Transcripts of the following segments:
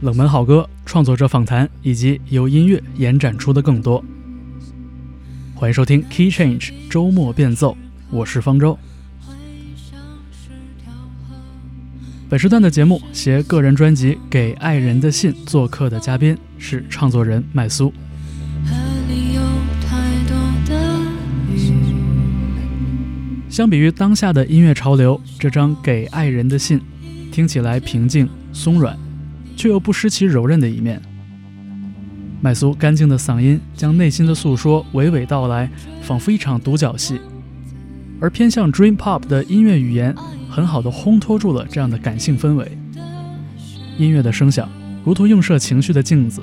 冷门好歌、创作者访谈以及由音乐延展出的更多。欢迎收听 Key Change 周末变奏，我是方舟。本时段的节目携个人专辑《给爱人的信》做客的嘉宾是唱作人麦苏。相比于当下的音乐潮流，这张《给爱人的信》听起来平静松软。却又不失其柔韧的一面。麦苏干净的嗓音将内心的诉说娓娓道来，仿佛一场独角戏。而偏向 Dream Pop 的音乐语言，很好的烘托住了这样的感性氛围。音乐的声响如同映射情绪的镜子，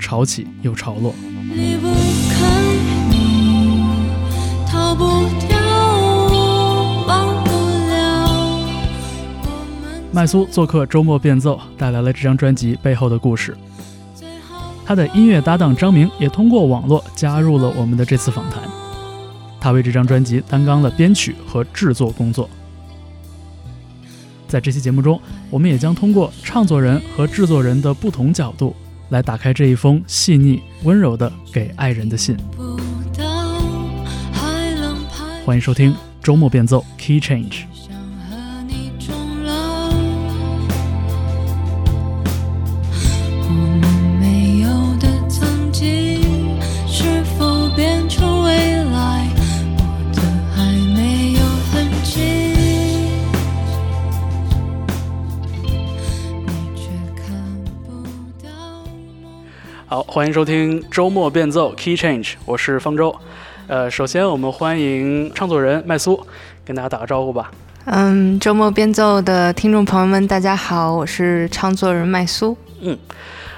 潮起又潮落。麦苏做客周末变奏，带来了这张专辑背后的故事。他的音乐搭档张明也通过网络加入了我们的这次访谈。他为这张专辑担纲了编曲和制作工作。在这期节目中，我们也将通过唱作人和制作人的不同角度，来打开这一封细腻温柔的给爱人的信。欢迎收听周末变奏 Key Change。好，欢迎收听周末变奏 Key Change，我是方舟。呃，首先我们欢迎唱作人麦苏，跟大家打个招呼吧。嗯，周末变奏的听众朋友们，大家好，我是唱作人麦苏。嗯，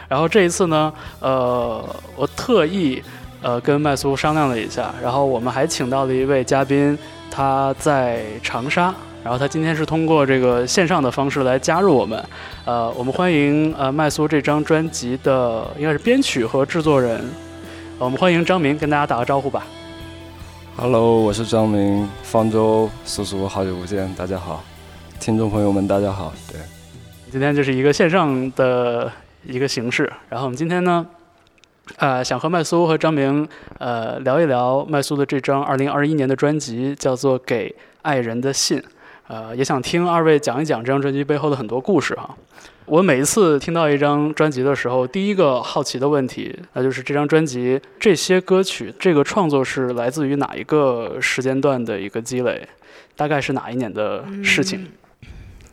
然后这一次呢，呃，我特意呃跟麦苏商量了一下，然后我们还请到了一位嘉宾，他在长沙。然后他今天是通过这个线上的方式来加入我们，呃，我们欢迎呃麦苏这张专辑的应该是编曲和制作人，我们欢迎张明跟大家打个招呼吧。Hello，我是张明，方舟叔叔，好久不见，大家好，听众朋友们大家好，对，今天就是一个线上的一个形式，然后我们今天呢，呃，想和麦苏和张明呃聊一聊麦苏的这张二零二一年的专辑，叫做《给爱人的信》。呃，也想听二位讲一讲这张专辑背后的很多故事哈。我每一次听到一张专辑的时候，第一个好奇的问题，那就是这张专辑这些歌曲，这个创作是来自于哪一个时间段的一个积累？大概是哪一年的事情？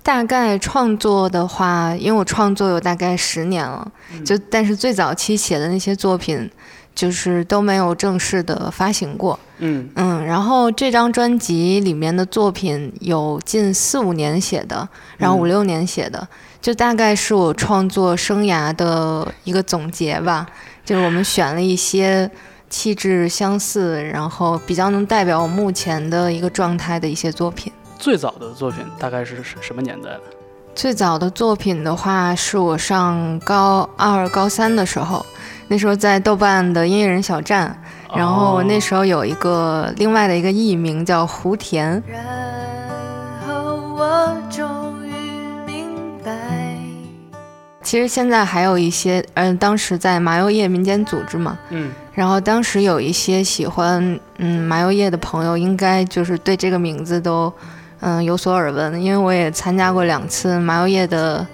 大概创作的话，因为我创作有大概十年了，就但是最早期写的那些作品。就是都没有正式的发行过，嗯嗯，然后这张专辑里面的作品有近四五年写的，然后五六年写的，就大概是我创作生涯的一个总结吧。就是我们选了一些气质相似，然后比较能代表我目前的一个状态的一些作品。最早的作品大概是什么年代的？最早的作品的话，是我上高二、高三的时候。那时候在豆瓣的音乐人小站，然后那时候有一个另外的一个艺名叫胡田。然后我终于明白其实现在还有一些，嗯，当时在麻油叶民间组织嘛，嗯，然后当时有一些喜欢嗯麻油叶的朋友，应该就是对这个名字都嗯有所耳闻，因为我也参加过两次麻油叶的。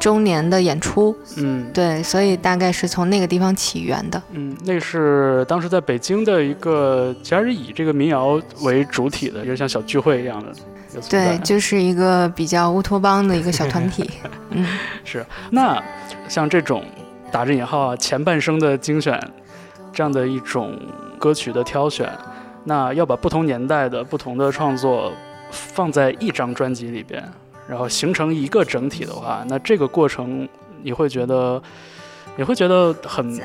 周年的演出，嗯，对，所以大概是从那个地方起源的。嗯，那是当时在北京的一个，其实以这个民谣为主体的，就是像小聚会一样的。对，就是一个比较乌托邦的一个小团体。嗯，是。那像这种打着引号啊前半生的精选，这样的一种歌曲的挑选，那要把不同年代的不同的创作放在一张专辑里边。然后形成一个整体的话，那这个过程你会觉得，你会觉得很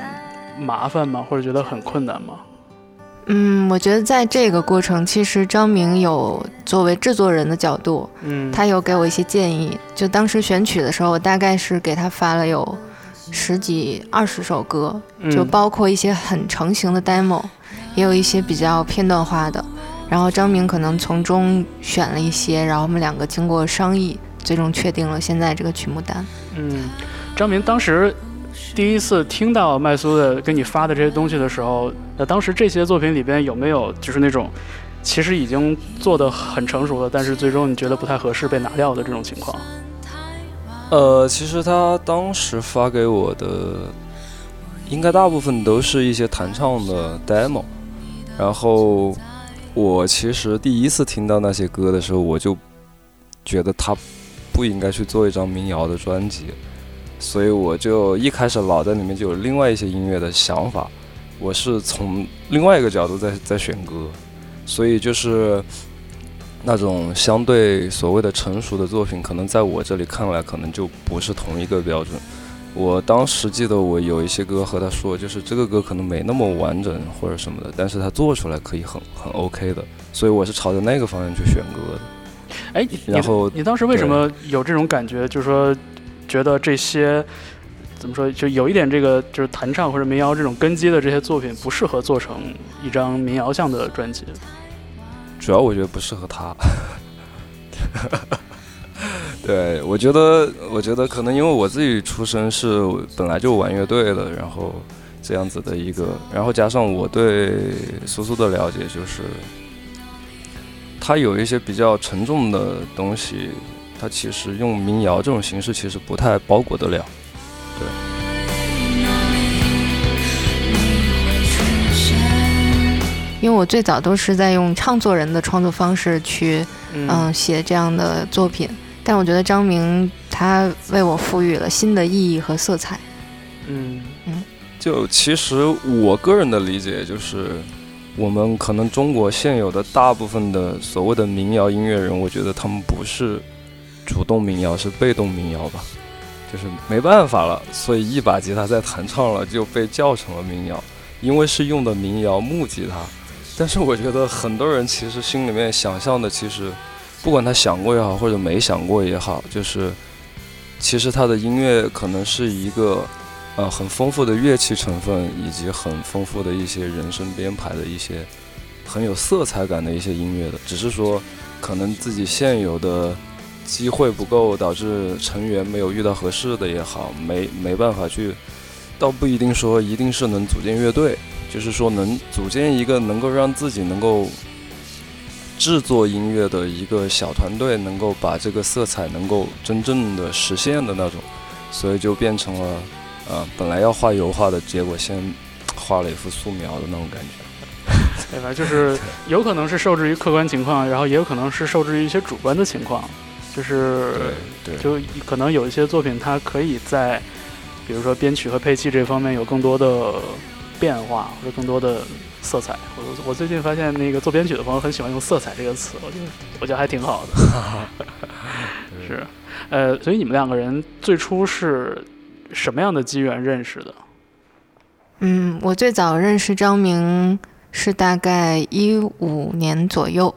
麻烦吗？或者觉得很困难吗？嗯，我觉得在这个过程，其实张明有作为制作人的角度，嗯，他有给我一些建议。就当时选曲的时候，我大概是给他发了有十几二十首歌，就包括一些很成型的 demo，也有一些比较片段化的。然后张明可能从中选了一些，然后我们两个经过商议，最终确定了现在这个曲目单。嗯，张明当时第一次听到麦苏的给你发的这些东西的时候，那当时这些作品里边有没有就是那种其实已经做的很成熟了，但是最终你觉得不太合适被拿掉的这种情况？呃，其实他当时发给我的，应该大部分都是一些弹唱的 demo，然后我其实第一次听到那些歌的时候，我就觉得他不应该去做一张民谣的专辑，所以我就一开始脑袋里面就有另外一些音乐的想法，我是从另外一个角度在在选歌，所以就是。那种相对所谓的成熟的作品，可能在我这里看来，可能就不是同一个标准。我当时记得我有一些歌和他说，就是这个歌可能没那么完整或者什么的，但是他做出来可以很很 OK 的，所以我是朝着那个方向去选歌的。哎，然后你当时为什么有这种感觉？就是说，觉得这些怎么说，就有一点这个就是弹唱或者民谣这种根基的这些作品，不适合做成一张民谣向的专辑。主要我觉得不适合他，对我觉得，我觉得可能因为我自己出身是本来就玩乐队的，然后这样子的一个，然后加上我对苏苏的了解，就是他有一些比较沉重的东西，他其实用民谣这种形式其实不太包裹得了，对。因为我最早都是在用唱作人的创作方式去，嗯，写这样的作品，但我觉得张明他为我赋予了新的意义和色彩。嗯嗯，就其实我个人的理解就是，我们可能中国现有的大部分的所谓的民谣音乐人，我觉得他们不是主动民谣，是被动民谣吧，就是没办法了，所以一把吉他在弹唱了，就被叫成了民谣，因为是用的民谣木吉他。但是我觉得很多人其实心里面想象的，其实不管他想过也好，或者没想过也好，就是其实他的音乐可能是一个呃很丰富的乐器成分，以及很丰富的一些人声编排的一些很有色彩感的一些音乐的，只是说可能自己现有的机会不够，导致成员没有遇到合适的也好，没没办法去，倒不一定说一定是能组建乐队。就是说，能组建一个能够让自己能够制作音乐的一个小团队，能够把这个色彩能够真正的实现的那种，所以就变成了，呃，本来要画油画的结果，先画了一幅素描的那种感觉。对吧？就是有可能是受制于客观情况，然后也有可能是受制于一些主观的情况。就是，对，就可能有一些作品，它可以在，比如说编曲和配器这方面有更多的。变化或者更多的色彩，我我最近发现那个做编曲的朋友很喜欢用“色彩”这个词，我觉得我觉得还挺好的。是，呃，所以你们两个人最初是什么样的机缘认识的？嗯，我最早认识张明是大概一五年左右，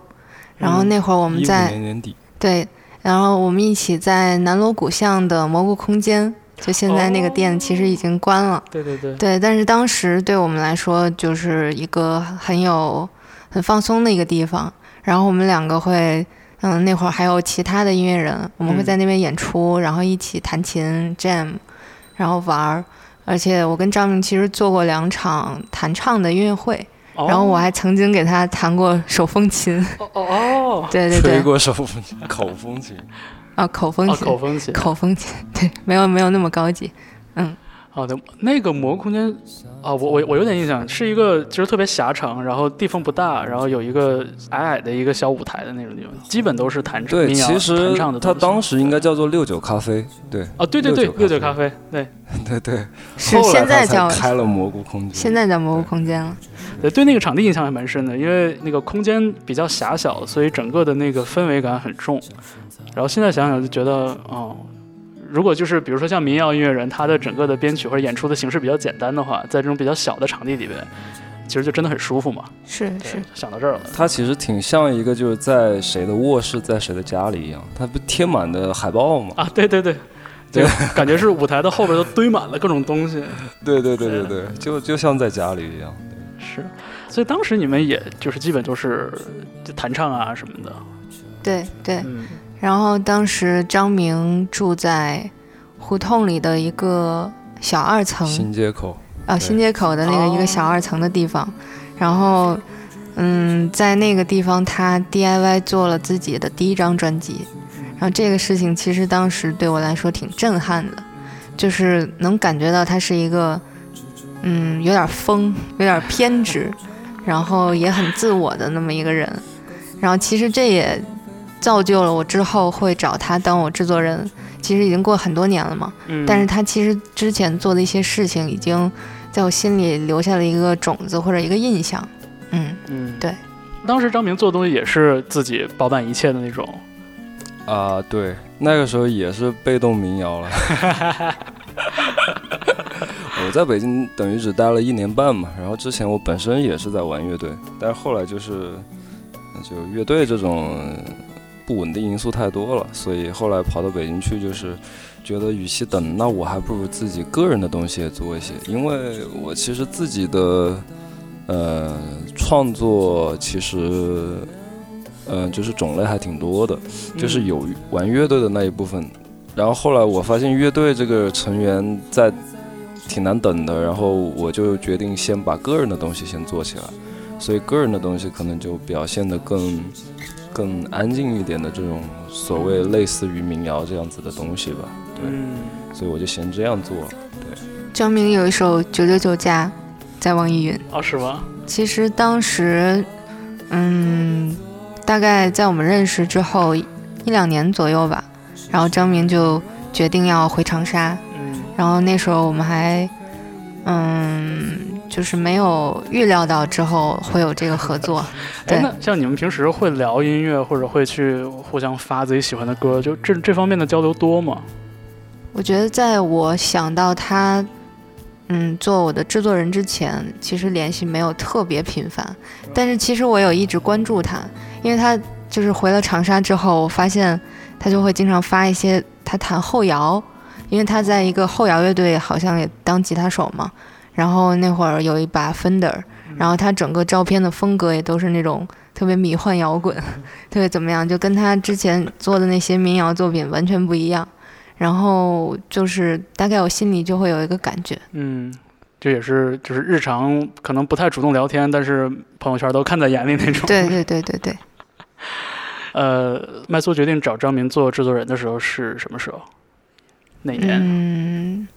然后那会儿我们在年年底对，然后我们一起在南锣鼓巷的蘑菇空间。就现在那个店其实已经关了，对对对，对，但是当时对我们来说就是一个很有很放松的一个地方。然后我们两个会，嗯，那会儿还有其他的音乐人，我们会在那边演出，然后一起弹琴 jam，然后玩儿。而且我跟张明其实做过两场弹唱的音乐会，然后我还曾经给他弹过手风琴。哦哦，对对对，吹过手风琴，口风琴。啊，口风琴，口风琴，口风琴，对，没有没有那么高级，嗯，好的，那个魔空间，啊，我我我有点印象，是一个其实特别狭长，然后地方不大，然后有一个矮矮的一个小舞台的那种地方，基本都是弹唱，对，其实它当时应该叫做六九咖啡，对，啊，对对对，六九咖啡，对，对 对，是现在叫开了蘑菇空间，现在叫蘑菇空间了。对，对那个场地印象还蛮深的，因为那个空间比较狭小，所以整个的那个氛围感很重。然后现在想想就觉得，哦，如果就是比如说像民谣音乐人，他的整个的编曲或者演出的形式比较简单的话，在这种比较小的场地里边，其实就真的很舒服嘛。是是，想到这儿了。它其实挺像一个就是在谁的卧室，在谁的家里一样，它不贴满的海报吗？啊，对对对，对，感觉是舞台的后边都堆满了各种东西。对对对对对，就就像在家里一样。是，所以当时你们也就是基本都是就弹唱啊什么的。对对，然后当时张明住在胡同里的一个小二层，新街口，呃，新街口的那个一个小二层的地方，然后，嗯，在那个地方他 DIY 做了自己的第一张专辑，然后这个事情其实当时对我来说挺震撼的，就是能感觉到他是一个，嗯，有点疯，有点偏执，然后也很自我的那么一个人，然后其实这也造就了我之后会找他当我制作人。其实已经过很多年了嘛，但是他其实之前做的一些事情，已经在我心里留下了一个种子或者一个印象。嗯嗯，对。当时张明做的东西也是自己包办一切的那种。啊，对，那个时候也是被动民谣了。我在北京等于只待了一年半嘛，然后之前我本身也是在玩乐队，但是后来就是就乐队这种。不稳定因素太多了，所以后来跑到北京去，就是觉得与其等，那我还不如自己个人的东西也做一些。因为我其实自己的呃创作其实嗯就是种类还挺多的，就是有玩乐队的那一部分。然后后来我发现乐队这个成员在挺难等的，然后我就决定先把个人的东西先做起来，所以个人的东西可能就表现得更。更安静一点的这种所谓类似于民谣这样子的东西吧，对，所以我就先这样做。对，张明有一首《九九九加》在网易云。哦，是吗？其实当时，嗯，大概在我们认识之后一两年左右吧，然后张明就决定要回长沙。嗯。然后那时候我们还，嗯。就是没有预料到之后会有这个合作。对，那像你们平时会聊音乐，或者会去互相发自己喜欢的歌，就这这方面的交流多吗？我觉得在我想到他，嗯，做我的制作人之前，其实联系没有特别频繁。但是其实我有一直关注他，因为他就是回了长沙之后，我发现他就会经常发一些他弹后摇，因为他在一个后摇乐队，好像也当吉他手嘛。然后那会儿有一把 Fender，然后他整个照片的风格也都是那种特别迷幻摇滚，特别怎么样，就跟他之前做的那些民谣作品完全不一样。然后就是大概我心里就会有一个感觉，嗯，这也是就是日常可能不太主动聊天，但是朋友圈都看在眼里那种。对对对对对。呃，麦苏决定找张明做制作人的时候是什么时候？哪年？嗯。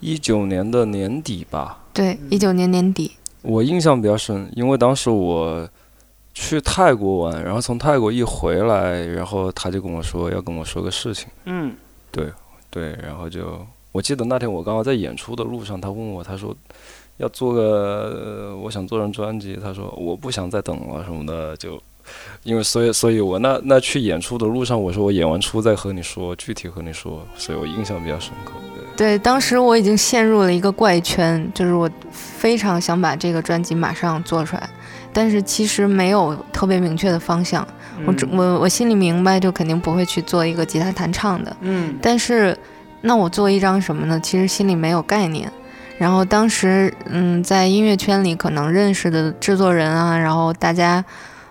一九年的年底吧。对，一九年年底。我印象比较深，因为当时我去泰国玩，然后从泰国一回来，然后他就跟我说要跟我说个事情。嗯。对对，然后就我记得那天我刚好在演出的路上，他问我，他说要做个，我想做张专辑，他说我不想再等了什么的，就。因为所以，所以我那那去演出的路上，我说我演完出再和你说，具体和你说，所以我印象比较深刻。对，当时我已经陷入了一个怪圈，就是我非常想把这个专辑马上做出来，但是其实没有特别明确的方向。我我我心里明白，就肯定不会去做一个吉他弹唱的。嗯。但是，那我做一张什么呢？其实心里没有概念。然后当时，嗯，在音乐圈里可能认识的制作人啊，然后大家。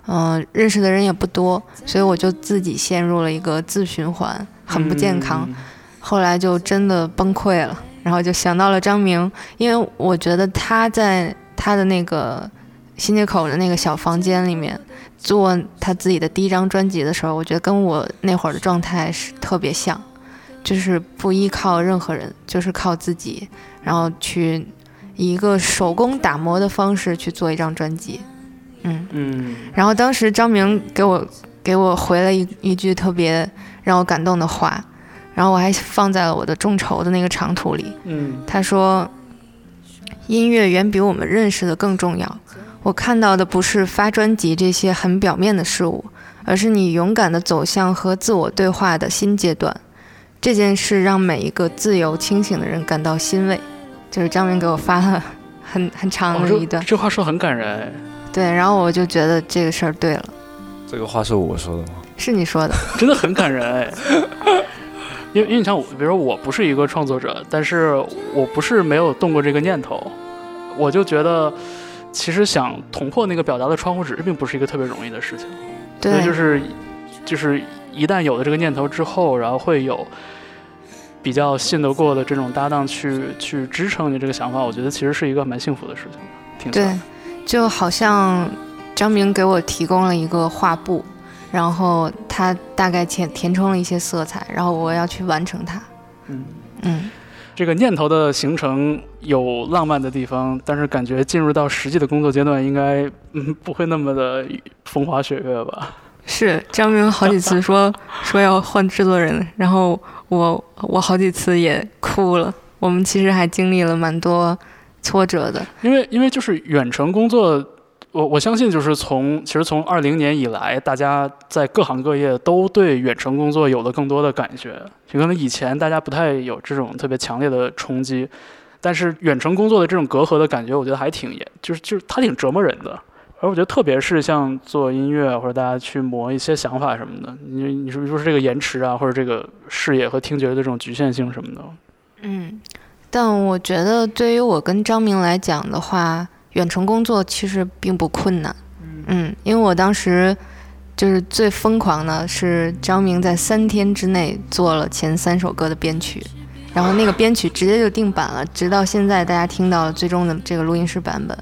嗯，认识的人也不多，所以我就自己陷入了一个自循环，很不健康。后来就真的崩溃了，然后就想到了张明，因为我觉得他在他的那个新街口的那个小房间里面做他自己的第一张专辑的时候，我觉得跟我那会儿的状态是特别像，就是不依靠任何人，就是靠自己，然后去以一个手工打磨的方式去做一张专辑。嗯嗯，然后当时张明给我给我回了一一句特别让我感动的话，然后我还放在了我的众筹的那个长图里。嗯，他说：“音乐远比我们认识的更重要。我看到的不是发专辑这些很表面的事物，而是你勇敢的走向和自我对话的新阶段。这件事让每一个自由清醒的人感到欣慰。”就是张明给我发了很很长的一段，这话说很感人。对，然后我就觉得这个事儿对了。这个话是我说的吗？是你说的，真的很感人哎。因为因为你像我，比如说我不是一个创作者，但是我不是没有动过这个念头。我就觉得，其实想捅破那个表达的窗户纸，并不是一个特别容易的事情。对，就是就是一旦有了这个念头之后，然后会有比较信得过的这种搭档去去支撑你这个想法，我觉得其实是一个蛮幸福的事情。挺对，就好像张明给我提供了一个画布，然后他大概填填充了一些色彩，然后我要去完成它。嗯嗯，这个念头的形成有浪漫的地方，但是感觉进入到实际的工作阶段，应该嗯不会那么的风花雪月吧？是张明好几次说 说要换制作人，然后我我好几次也哭了。我们其实还经历了蛮多挫折的，因为因为就是远程工作，我我相信就是从其实从二零年以来，大家在各行各业都对远程工作有了更多的感觉。就可能以前大家不太有这种特别强烈的冲击，但是远程工作的这种隔阂的感觉，我觉得还挺严，就是就是它挺折磨人的。而我觉得，特别是像做音乐或者大家去磨一些想法什么的，你你说说这个延迟啊，或者这个视野和听觉的这种局限性什么的。嗯，但我觉得对于我跟张明来讲的话，远程工作其实并不困难。嗯，因为我当时就是最疯狂的是张明在三天之内做了前三首歌的编曲，然后那个编曲直接就定版了，直到现在大家听到最终的这个录音室版本。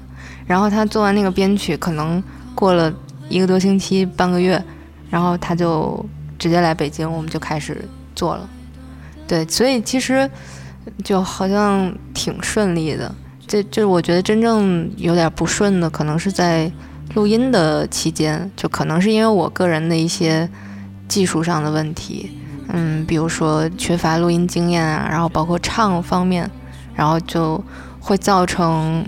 然后他做完那个编曲，可能过了一个多星期、半个月，然后他就直接来北京，我们就开始做了。对，所以其实就好像挺顺利的。这这，我觉得真正有点不顺的，可能是在录音的期间，就可能是因为我个人的一些技术上的问题，嗯，比如说缺乏录音经验啊，然后包括唱方面，然后就会造成。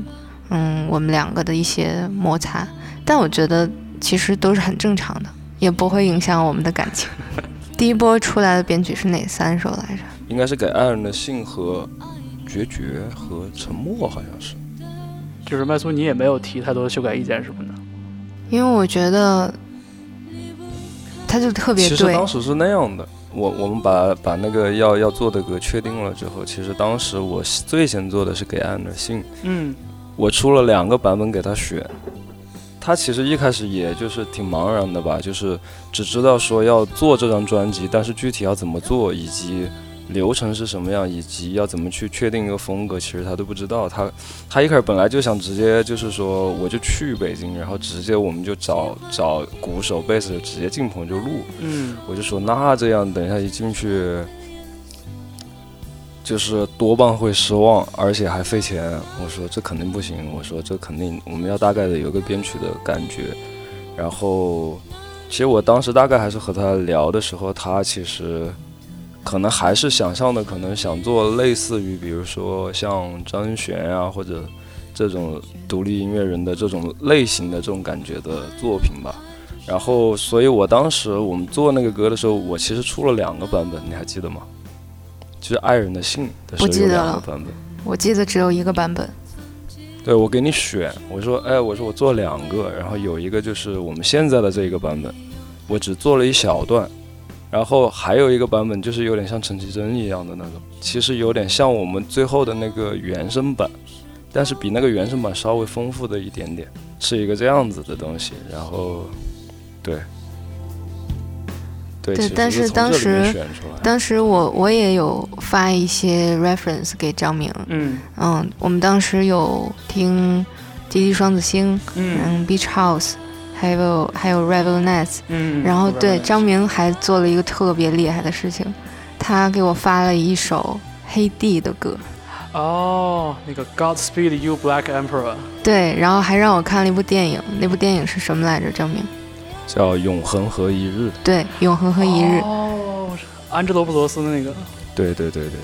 嗯，我们两个的一些摩擦，但我觉得其实都是很正常的，也不会影响我们的感情。第一波出来的编曲是哪三首来着？应该是给爱人的信和决绝和沉默，好像是。就是麦苏，你也没有提太多修改意见什么的。因为我觉得他就特别对。其实当时是那样的，我我们把把那个要要做的歌确定了之后，其实当时我最先做的是给爱人的信。嗯。我出了两个版本给他选，他其实一开始也就是挺茫然的吧，就是只知道说要做这张专辑，但是具体要怎么做，以及流程是什么样，以及要怎么去确定一个风格，其实他都不知道。他他一开始本来就想直接就是说我就去北京，然后直接我们就找找鼓手、贝斯，直接进棚就录。嗯，我就说那这样，等一下一进去。就是多半会失望，而且还费钱。我说这肯定不行。我说这肯定我们要大概的有个编曲的感觉。然后，其实我当时大概还是和他聊的时候，他其实可能还是想象的，可能想做类似于比如说像张悬啊或者这种独立音乐人的这种类型的这种感觉的作品吧。然后，所以我当时我们做那个歌的时候，我其实出了两个版本，你还记得吗？就是爱人的信的时候有两个版本，我记得只有一个版本。对，我给你选，我说，哎，我说我做两个，然后有一个就是我们现在的这一个版本，我只做了一小段，然后还有一个版本就是有点像陈绮贞一样的那种，其实有点像我们最后的那个原声版，但是比那个原声版稍微丰富的一点点，是一个这样子的东西，然后，对。对，但是当时，当时我我也有发一些 reference 给张明，嗯。嗯，我们当时有听《滴滴双子星》，嗯，Beach House，还有还有 Rebel Nets，嗯，然后对张明还做了一个特别厉害的事情，他给我发了一首黑帝的歌，哦，那个 Godspeed You Black Emperor，对，然后还让我看了一部电影，那部电影是什么来着？张明。叫永恒和一日，对，永恒和一日。哦，安吉罗布罗斯的那个。对对对对对。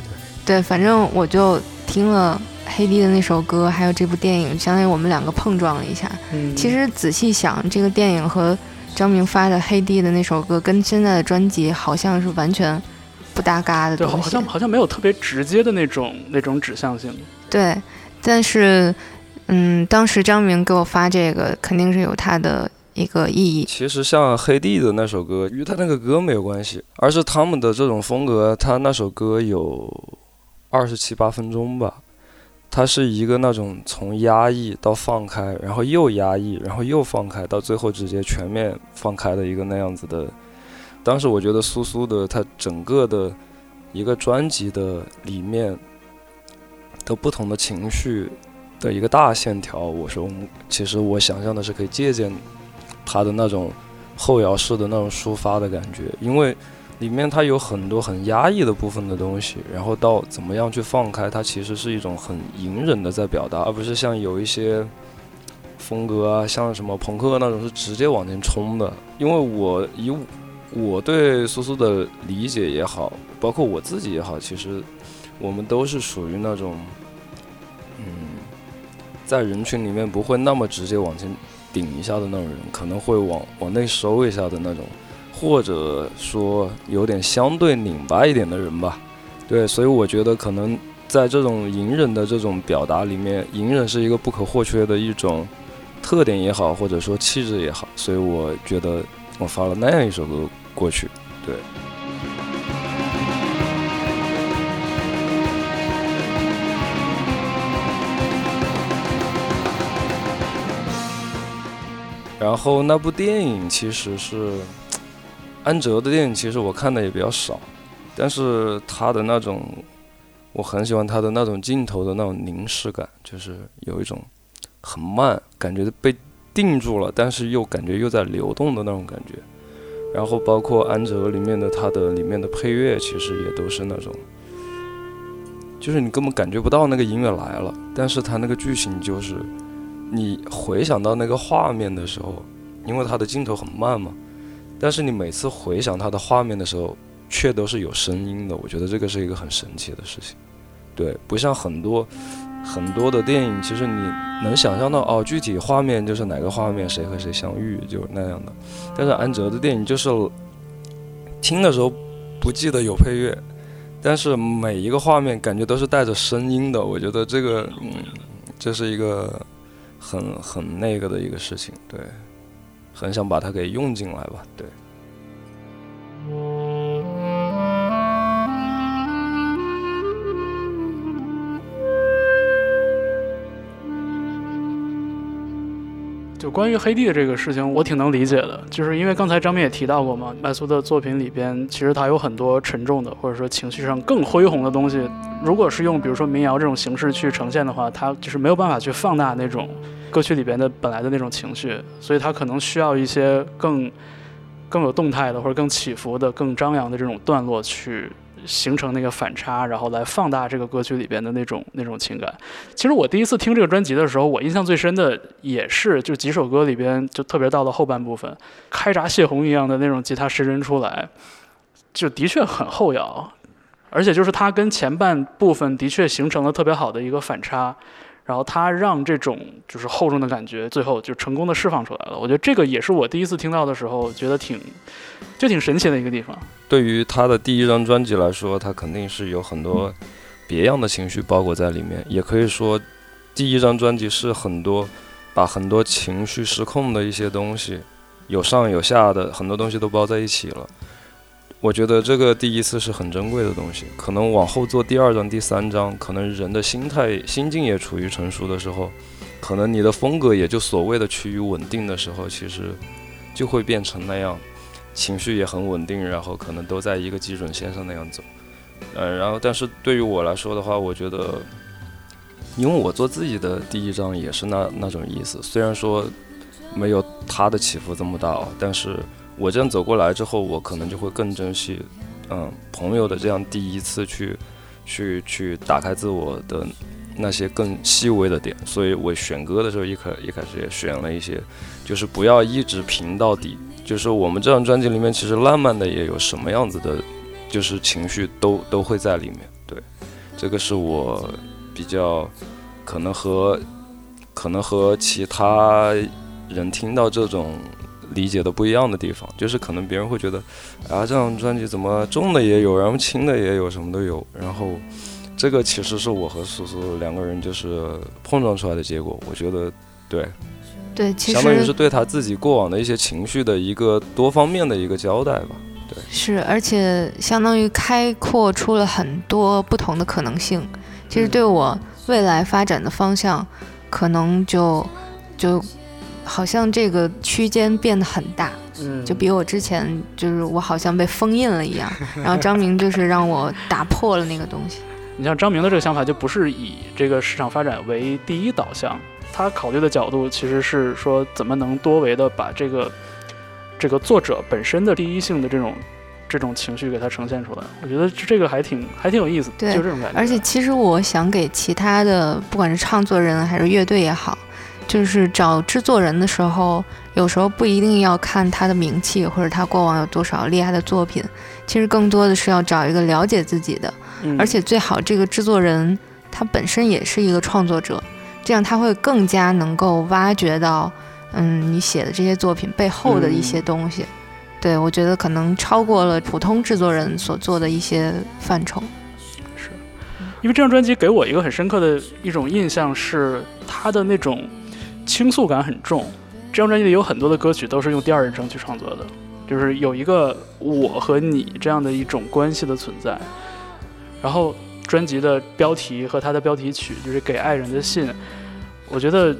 对，反正我就听了黑帝的那首歌，还有这部电影，相当于我们两个碰撞了一下。嗯。其实仔细想，这个电影和张明发的黑帝的那首歌，跟现在的专辑好像是完全不搭嘎的东西。对，好像好像没有特别直接的那种那种指向性。对，但是，嗯，当时张明给我发这个，肯定是有他的。一个意义，其实像黑帝的那首歌，与他那个歌没有关系，而是他们的这种风格。他那首歌有二十七八分钟吧，它是一个那种从压抑到放开，然后又压抑，然后又放开，到最后直接全面放开的一个那样子的。当时我觉得苏苏的他整个的一个专辑的里面的不同的情绪的一个大线条，我说其实我想象的是可以借鉴他的那种后摇式的那种抒发的感觉，因为里面它有很多很压抑的部分的东西，然后到怎么样去放开，它其实是一种很隐忍的在表达，而不是像有一些风格啊，像什么朋克那种是直接往前冲的。因为我以我对苏苏的理解也好，包括我自己也好，其实我们都是属于那种，嗯，在人群里面不会那么直接往前顶一下的那种人，可能会往往内收一下的那种，或者说有点相对拧巴一点的人吧。对，所以我觉得可能在这种隐忍的这种表达里面，隐忍是一个不可或缺的一种特点也好，或者说气质也好，所以我觉得我发了那样一首歌。过去，对。然后那部电影其实是安哲的电影，其实我看的也比较少，但是他的那种，我很喜欢他的那种镜头的那种凝视感，就是有一种很慢，感觉被定住了，但是又感觉又在流动的那种感觉。然后包括安哲里面的他的里面的配乐，其实也都是那种，就是你根本感觉不到那个音乐来了，但是他那个剧情就是，你回想到那个画面的时候，因为他的镜头很慢嘛，但是你每次回想他的画面的时候，却都是有声音的。我觉得这个是一个很神奇的事情，对，不像很多。很多的电影，其实你能想象到哦，具体画面就是哪个画面谁和谁相遇，就那样的。但是安哲的电影就是听的时候不记得有配乐，但是每一个画面感觉都是带着声音的。我觉得这个，嗯，这是一个很很那个的一个事情，对，很想把它给用进来吧，对。就关于黑帝的这个事情，我挺能理解的，就是因为刚才张斌也提到过嘛，麦苏的作品里边其实他有很多沉重的，或者说情绪上更恢宏的东西。如果是用比如说民谣这种形式去呈现的话，他就是没有办法去放大那种歌曲里边的本来的那种情绪，所以他可能需要一些更更有动态的或者更起伏的、更张扬的这种段落去。形成那个反差，然后来放大这个歌曲里边的那种那种情感。其实我第一次听这个专辑的时候，我印象最深的也是就几首歌里边，就特别到了后半部分，开闸泄洪一样的那种吉他失真出来，就的确很后摇，而且就是它跟前半部分的确形成了特别好的一个反差。然后他让这种就是厚重的感觉，最后就成功的释放出来了。我觉得这个也是我第一次听到的时候，觉得挺就挺神奇的一个地方。对于他的第一张专辑来说，他肯定是有很多别样的情绪包裹在里面。也可以说，第一张专辑是很多把很多情绪失控的一些东西，有上有下的很多东西都包在一起了。我觉得这个第一次是很珍贵的东西，可能往后做第二章、第三章，可能人的心态、心境也处于成熟的时候，可能你的风格也就所谓的趋于稳定的时候，其实就会变成那样，情绪也很稳定，然后可能都在一个基准线上那样走。嗯，然后但是对于我来说的话，我觉得，因为我做自己的第一章也是那那种意思，虽然说没有他的起伏这么大，但是。我这样走过来之后，我可能就会更珍惜，嗯，朋友的这样第一次去，去去打开自我的那些更细微的点。所以我选歌的时候一开一开始也选了一些，就是不要一直平到底。就是我们这张专辑里面，其实浪漫的也有什么样子的，就是情绪都都会在里面。对，这个是我比较可能和可能和其他人听到这种。理解的不一样的地方，就是可能别人会觉得，啊，这张专辑怎么重的也有，然后轻的也有，什么都有。然后，这个其实是我和苏苏两个人就是碰撞出来的结果。我觉得，对，对，其实相当于是对他自己过往的一些情绪的一个多方面的一个交代吧。对，是，而且相当于开阔出了很多不同的可能性。其实对我未来发展的方向，可能就就。好像这个区间变得很大，嗯，就比我之前就是我好像被封印了一样。然后张明就是让我打破了那个东西。你像张明的这个想法，就不是以这个市场发展为第一导向，他考虑的角度其实是说怎么能多维的把这个这个作者本身的第一性的这种这种情绪给它呈现出来。我觉得这个还挺还挺有意思，对就这种感觉。而且其实我想给其他的，不管是唱作人还是乐队也好，就是找制作人的时候，有时候不一定要看他的名气或者他过往有多少厉害的作品，其实更多的是要找一个了解自己的，嗯而且最好这个制作人他本身也是一个创作者，这样他会更加能够挖掘到，嗯，你写的这些作品背后的一些东西。对我觉得可能超过了普通制作人所做的一些范畴。是因为这张专辑给我一个很深刻的一种印象是他的那种倾诉感很重。这张专辑里有很多的歌曲都是用第二人称去创作的，就是有一个我和你这样的一种关系的存在。然后专辑的标题和它的标题曲就是《给爱人的信》，我觉得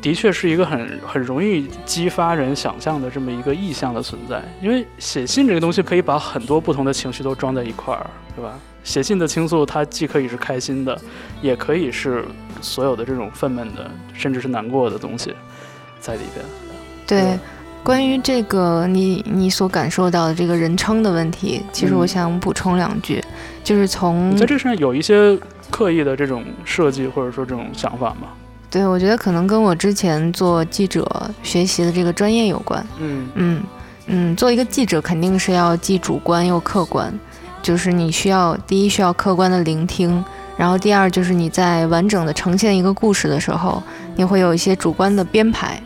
的确是一个很很容易激发人想象的这么一个意象的存在。因为写信这个东西可以把很多不同的情绪都装在一块儿，对吧？写信的倾诉，它既可以是开心的，也可以是所有的这种愤懑的，甚至是难过的东西在里边。对，关于这个你你所感受到的这个人称的问题，其实我嗯想补充两句，就是从你在这上有一些刻意的这种设计，或者说这种想法吗？对我觉得可能跟我之前做记者学习的这个专业有关。嗯嗯嗯，做一个记者肯定是要既主观又客观，就是你需要第一需要客观的聆听，然后第二就是你在完整的呈现一个故事的时候，你会有一些主观的编排，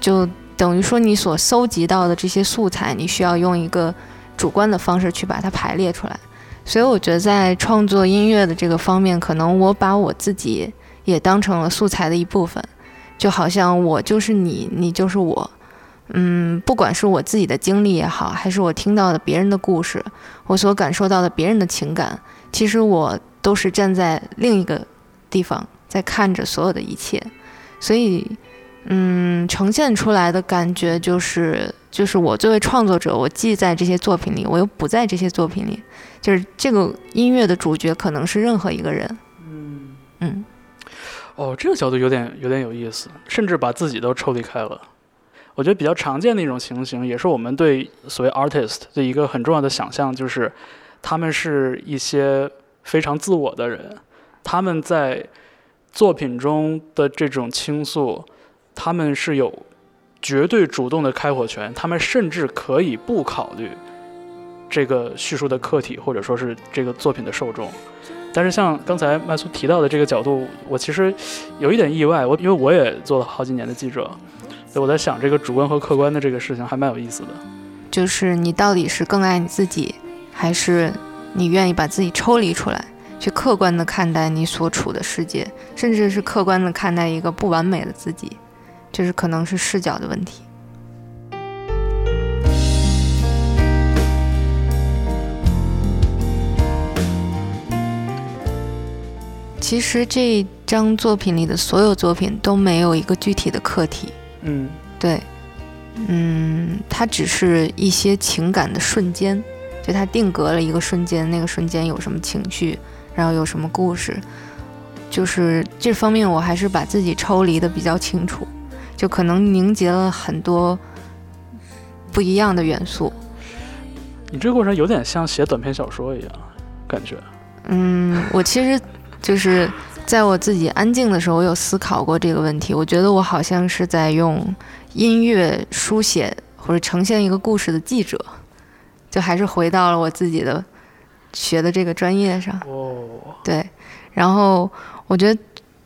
就等于说你所搜集到的这些素材，你需要用一个主观的方式去把它排列出来。所以我觉得在创作音乐的这个方面，可能我把我自己也当成了素材的一部分，就好像我就是你，你就是我。嗯，不管是我自己的经历也好，还是我听到的别人的故事，我所感受到的别人的情感，其实我都是站在另一个地方在看着所有的一切，所以，嗯，呈现出来的感觉就是，就是我作为创作者，我既在这些作品里，我又不在这些作品里，就是这个音乐的主角可能是任何一个人，嗯，嗯。哦，这个角度有点有点有意思，甚至把自己都抽离开了。我觉得比较常见的一种情形，也是我们对所谓 artist 的一个很重要的想象，就是他们是一些非常自我的人，他们在作品中的这种倾诉，他们是有绝对主动的开火权，他们甚至可以不考虑这个叙述的客体，或者说是这个作品的受众。但是像刚才麦苏提到的这个角度，我其实有一点意外，我因为我也做了好几年的记者，所以我在想这个主观和客观的这个事情还蛮有意思的。就是你到底是更爱你自己，还是你愿意把自己抽离出来，去客观的看待你所处的世界，甚至是客观的看待一个不完美的自己，就是可能是视角的问题。其实这张作品里的所有作品都没有一个具体的课题，嗯。对，嗯，它只是一些情感的瞬间，就它定格了一个瞬间，那个瞬间有什么情绪，然后有什么故事，就是这方面我还是把自己抽离的比较清楚，就可能凝结了很多不一样的元素。你这个过程有点像写短篇小说一样，感觉。嗯，我其实就是在我自己安静的时候，我有思考过这个问题。我觉得我好像是在用音乐书写或者呈现一个故事的记者，就还是回到了我自己的学的这个专业上。哦，对，然后我觉得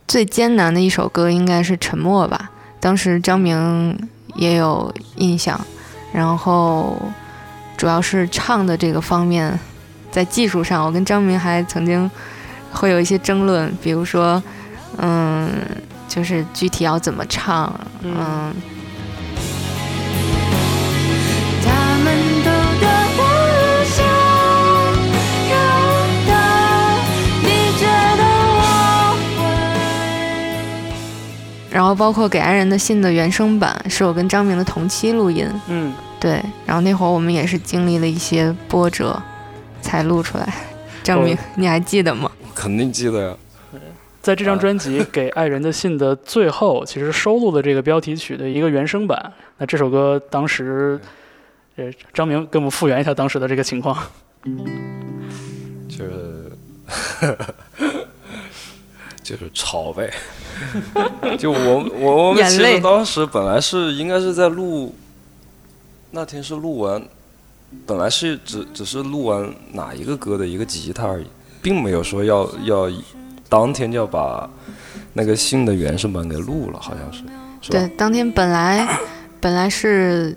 最艰难的一首歌应该是《沉默》吧，当时张明也有印象，然后主要是唱的这个方面，在技术上，我跟张明还曾经会有一些争论，比如说，嗯，就是具体要怎么唱，嗯。他然后包括给爱人的信的原声版，是我跟张明的同期录音，嗯，对，然后那会儿我们也是经历了一些波折，才录出来。张明，你还记得吗？肯定记得呀。在这张专辑《给爱人的信》的最后，其实收录了这个标题曲的一个原声版。那这首歌当时，呃，张明给我们复原一下当时的这个情况。就是，就是吵呗。就我我我们其实当时本来是应该是在录，那天是录完，本来是只只是录完哪一个歌的一个吉他而已，并没有说要要。当天就要把那个新的原声版给录了，好像是。对，当天本来本来是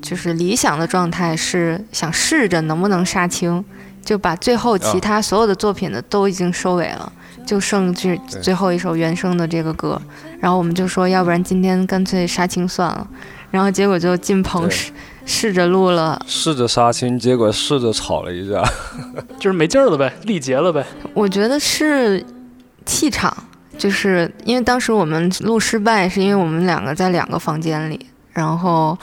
就是理想的状态是想试着能不能杀青，就把最后其他所有的作品的都已经收尾了，就剩这最后一首原声的这个歌。然后我们就说，要不然今天干脆杀青算了。然后结果就进棚试试着录了，试着杀青，结果试着吵了一架，就是没劲儿了呗，力竭了呗。我觉得是。气场，就是因为当时我们录失败，是因为我们两个在两个房间里，然后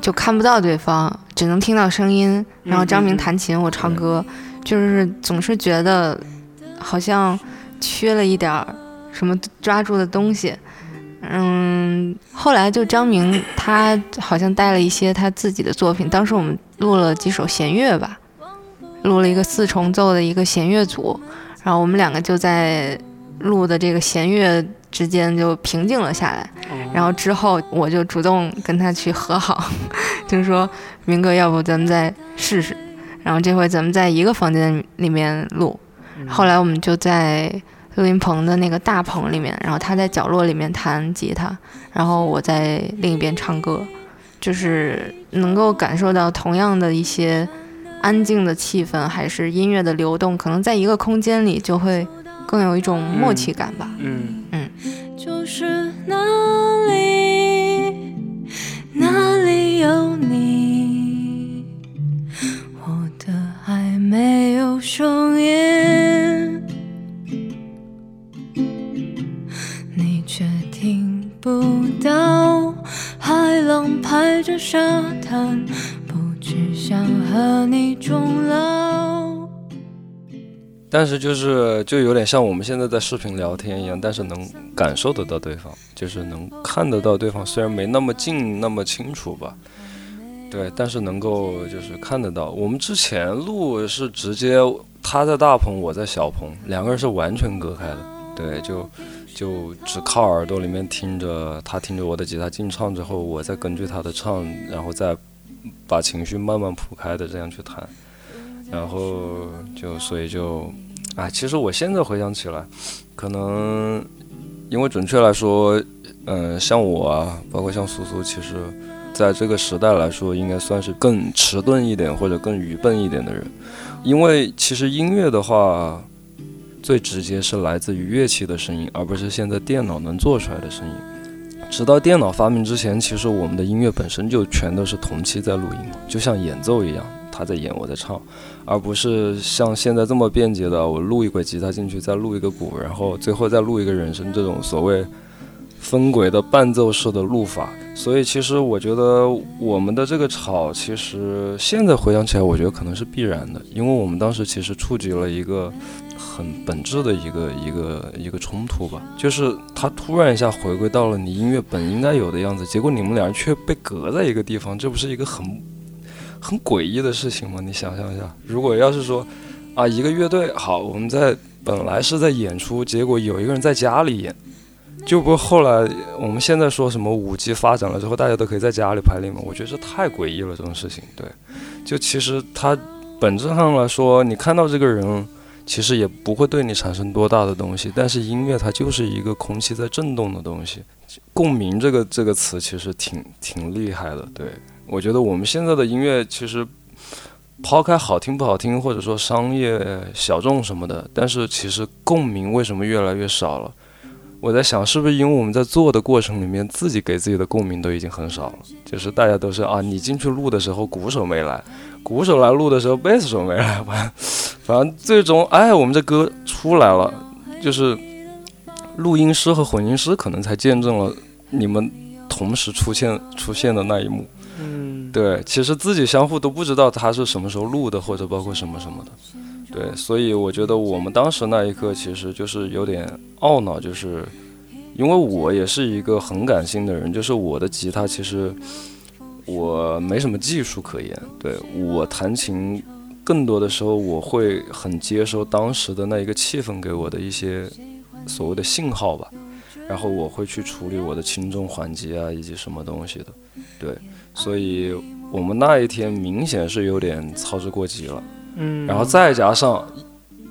就看不到对方，只能听到声音。然后张明弹琴，我唱歌，就是总是觉得好像缺了一点儿什么抓住的东西。嗯，后来就张明他好像带了一些他自己的作品，当时我们录了几首弦乐吧，录了一个四重奏的一个弦乐组。然后我们两个就在录的这个弦乐之间就平静了下来，然后之后我就主动跟他去和好，就是说明哥，要不咱们再试试，然后这回咱们在一个房间里面录。后来我们就在录音棚的那个大棚里面，然后他在角落里面弹吉他，然后我在另一边唱歌，就是能够感受到同样的一些。安静的气氛还是音乐的流动，可能在一个空间里就会更有一种默契感吧。嗯嗯。就是哪里哪里有你，拍着沙滩。想和你终老。但是就是就有点像我们现在在视频聊天一样，但是能感受得到对方，就是能看得到对方，虽然没那么近那么清楚吧，对，但是能够就是看得到。我们之前录是直接他在大棚，我在小棚，两个人是完全隔开的，对，就就只靠耳朵里面听着他听着我的吉他进唱之后，我再根据他的唱，然后再。把情绪慢慢铺开的这样去弹，然后就所以就，哎，其实我现在回想起来，可能因为准确来说，嗯，像我啊，包括像苏苏，其实在这个时代来说，应该算是更迟钝一点或者更愚笨一点的人，因为其实音乐的话，最直接是来自于乐器的声音，而不是现在电脑能做出来的声音。直到电脑发明之前，其实我们的音乐本身就全都是同期在录音，就像演奏一样，他在演，我在唱，而不是像现在这么便捷的，我录一轨吉他进去，再录一个鼓，然后最后再录一个人声这种所谓分轨的伴奏式的录法。所以其实我觉得我们的这个吵，其实现在回想起来，我觉得可能是必然的，因为我们当时其实触及了一个。很本质的一个一个一个冲突吧，就是他突然一下回归到了你音乐本应该有的样子，结果你们俩人却被隔在一个地方，这不是一个很很诡异的事情吗？你想象一下，如果要是说啊，一个乐队好，我们在本来是在演出，结果有一个人在家里演，就不后来我们现在说什么五 G 发展了之后，大家都可以在家里排练吗？我觉得这太诡异了，这种事情。对，就其实他本质上来说，你看到这个人。其实也不会对你产生多大的东西，但是音乐它就是一个空气在震动的东西。共鸣这个这个词其实挺挺厉害的。对我觉得我们现在的音乐其实抛开好听不好听，或者说商业小众什么的，但是其实共鸣为什么越来越少了？我在想是不是因为我们在做的过程里面自己给自己的共鸣都已经很少了，就是大家都是啊，你进去录的时候鼓手没来。鼓手来录的时候，贝斯手没来，反反正最终，哎，我们这歌出来了，就是录音师和混音师可能才见证了你们同时出现出现的那一幕。嗯，对，其实自己相互都不知道他是什么时候录的，或者包括什么什么的。对，所以我觉得我们当时那一刻其实就是有点懊恼，就是因为我也是一个很感性的人，就是我的吉他其实我没什么技术可言，对我弹琴更多的时候我会很接收当时的那一个气氛给我的一些所谓的信号吧，然后我会去处理我的轻重缓急啊以及什么东西的，对，所以我们那一天明显是有点操之过急了。嗯，然后再加上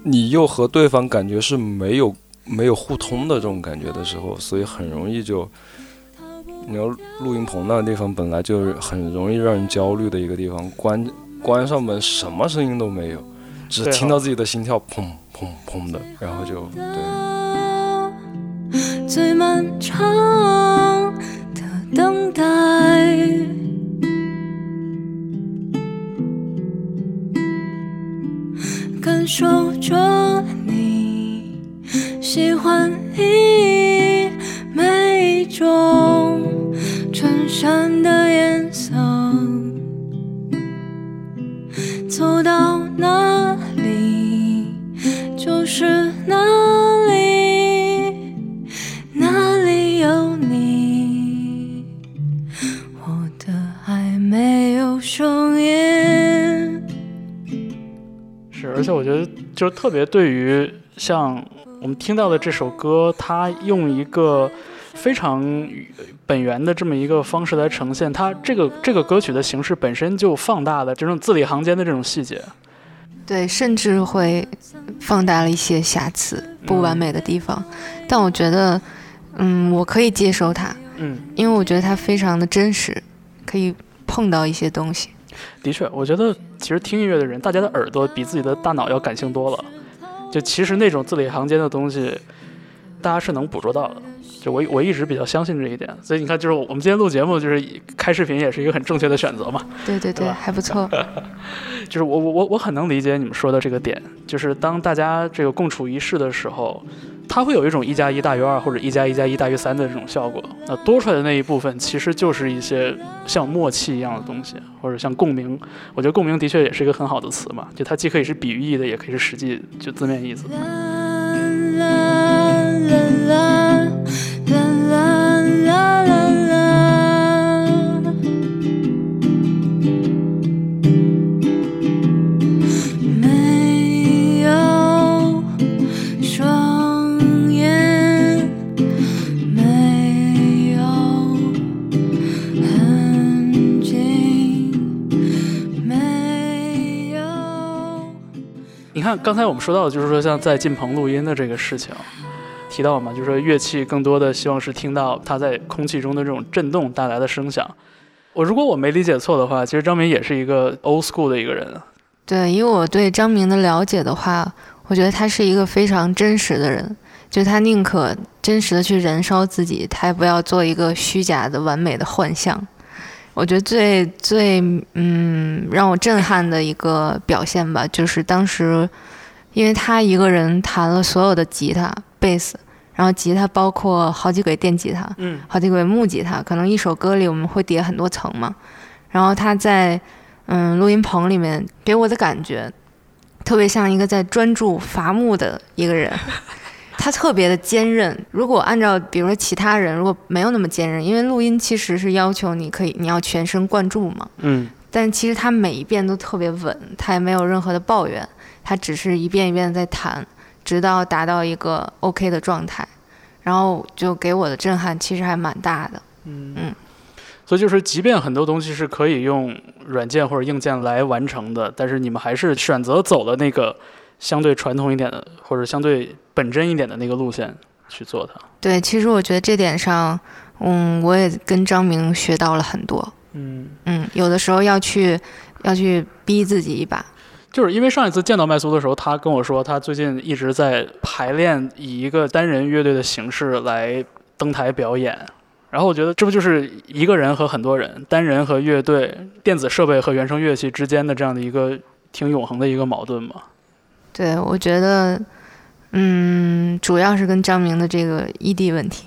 你又和对方感觉是没有没有互通的这种感觉的时候，所以很容易就，你要录音棚那个地方本来就是很容易让人焦虑的一个地方，关关上门什么声音都没有，只听到自己的心跳砰砰砰的，然后就对。最漫长的等待。感受着你喜欢你山的颜色，走到哪里就是哪里，哪里有你，我的爱没有声音。是，而且我觉得就是特别对于像我们听到的这首歌，它用一个非常本源的这么一个方式来呈现，它这个这个歌曲的形式本身就放大了这种字里行间的这种细节。对，甚至会放大了一些瑕疵、不完美的地方。但我觉得，嗯，我可以接受它，嗯，因为我觉得它非常的真实，可以碰到一些东西。的确，我觉得其实听音乐的人，大家的耳朵比自己的大脑要感性多了。就其实那种字里行间的东西，大家是能捕捉到的。就我我一直比较相信这一点，所以你看，就是我们今天录节目，就是开视频也是一个很正确的选择嘛。对对对，对还不错。就是我我我我很能理解你们说的这个点，就是当大家这个共处一室的时候，它会有一种一加一大于二或者一加一加一大于三的这种效果。那多出来的那一部分，其实就是一些像默契一样的东西，或者像共鸣。我觉得共鸣的确也是一个很好的词嘛，就它既可以是比喻意的，也可以是实际就字面意思。你看，刚才我们说到的，就是说像在进棚录音的这个事情，提到嘛，就是说乐器更多的希望是听到它在空气中的这种震动带来的声响。我如果我没理解错的话，其实张明也是一个 old school 的一个人。对，以我对张明的了解的话，我觉得他是一个非常真实的人，就他宁可真实的去燃烧自己，他也不要做一个虚假的完美的幻象。我觉得最最嗯让我震撼的一个表现吧，就是当时，因为他一个人弹了所有的吉他、贝斯，然后吉他包括好几轨电吉他，嗯好几轨木吉他，可能一首歌里我们会叠很多层嘛。然后他在嗯录音棚里面给我的感觉，特别像一个在专注伐木的一个人。他特别的坚韧。如果按照比如说其他人如果没有那么坚韧，因为录音其实是要求你可以你要全神贯注嘛。嗯但其实他每一遍都特别稳，他也没有任何的抱怨，他只是一遍一遍的在弹，直到达到一个 OK 的状态。然后就给我的震撼其实还蛮大的。嗯嗯所以就是，即便很多东西是可以用软件或者硬件来完成的，但是你们还是选择走了那个相对传统一点的，或者相对本真一点的那个路线去做它。对，其实我觉得这点上，嗯，我也跟张明学到了很多。嗯，嗯，有的时候要去要去逼自己一把。就是因为上一次见到麦苏的时候，他跟我说，他最近一直在排练以一个单人乐队的形式来登台表演。然后我觉得这不就是一个人和很多人，单人和乐队，电子设备和原声乐器之间的这样的一个挺永恒的一个矛盾嘛？对，我觉得，嗯，主要是跟张明的这个异地问题。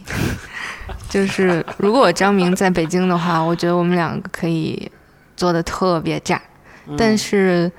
就是如果张明在北京的话，我觉得我们两个可以做的特别炸，嗯但是，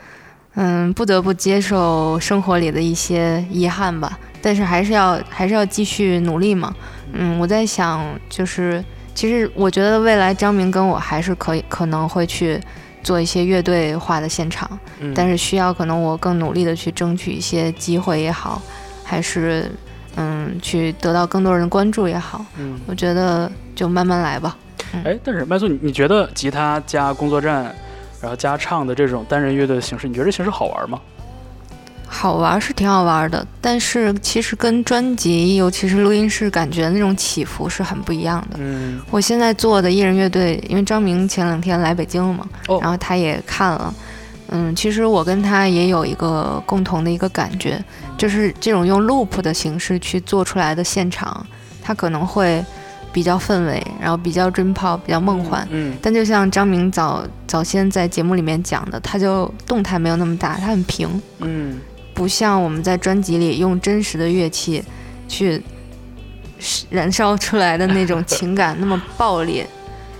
嗯，不得不接受生活里的一些遗憾吧。但是还是要还是要继续努力嘛。嗯，我在想，就是其实我觉得未来张明跟我还是可以可能会去做一些乐队化的现场，嗯但是需要可能我更努力的去争取一些机会也好，还是嗯去得到更多人的关注也好，嗯，我觉得就慢慢来吧。哎，但是麦苏，你你觉得吉他加工作站，然后加唱的这种单人乐队的形式，你觉得这形式好玩吗？好玩是挺好玩的，但是其实跟专辑，尤其是录音室，感觉那种起伏是很不一样的。嗯，我现在做的艺人乐队，因为张明前两天来北京了嘛，哦。然后他也看了，嗯，其实我跟他也有一个共同的一个感觉，就是这种用 loop 的形式去做出来的现场，它可能会比较氛围，然后比较 dream pop，比较梦幻。嗯，但就像张明早早先在节目里面讲的，他就动态没有那么大，他很平，嗯不像我们在专辑里用真实的乐器去燃烧出来的那种情感那么爆裂，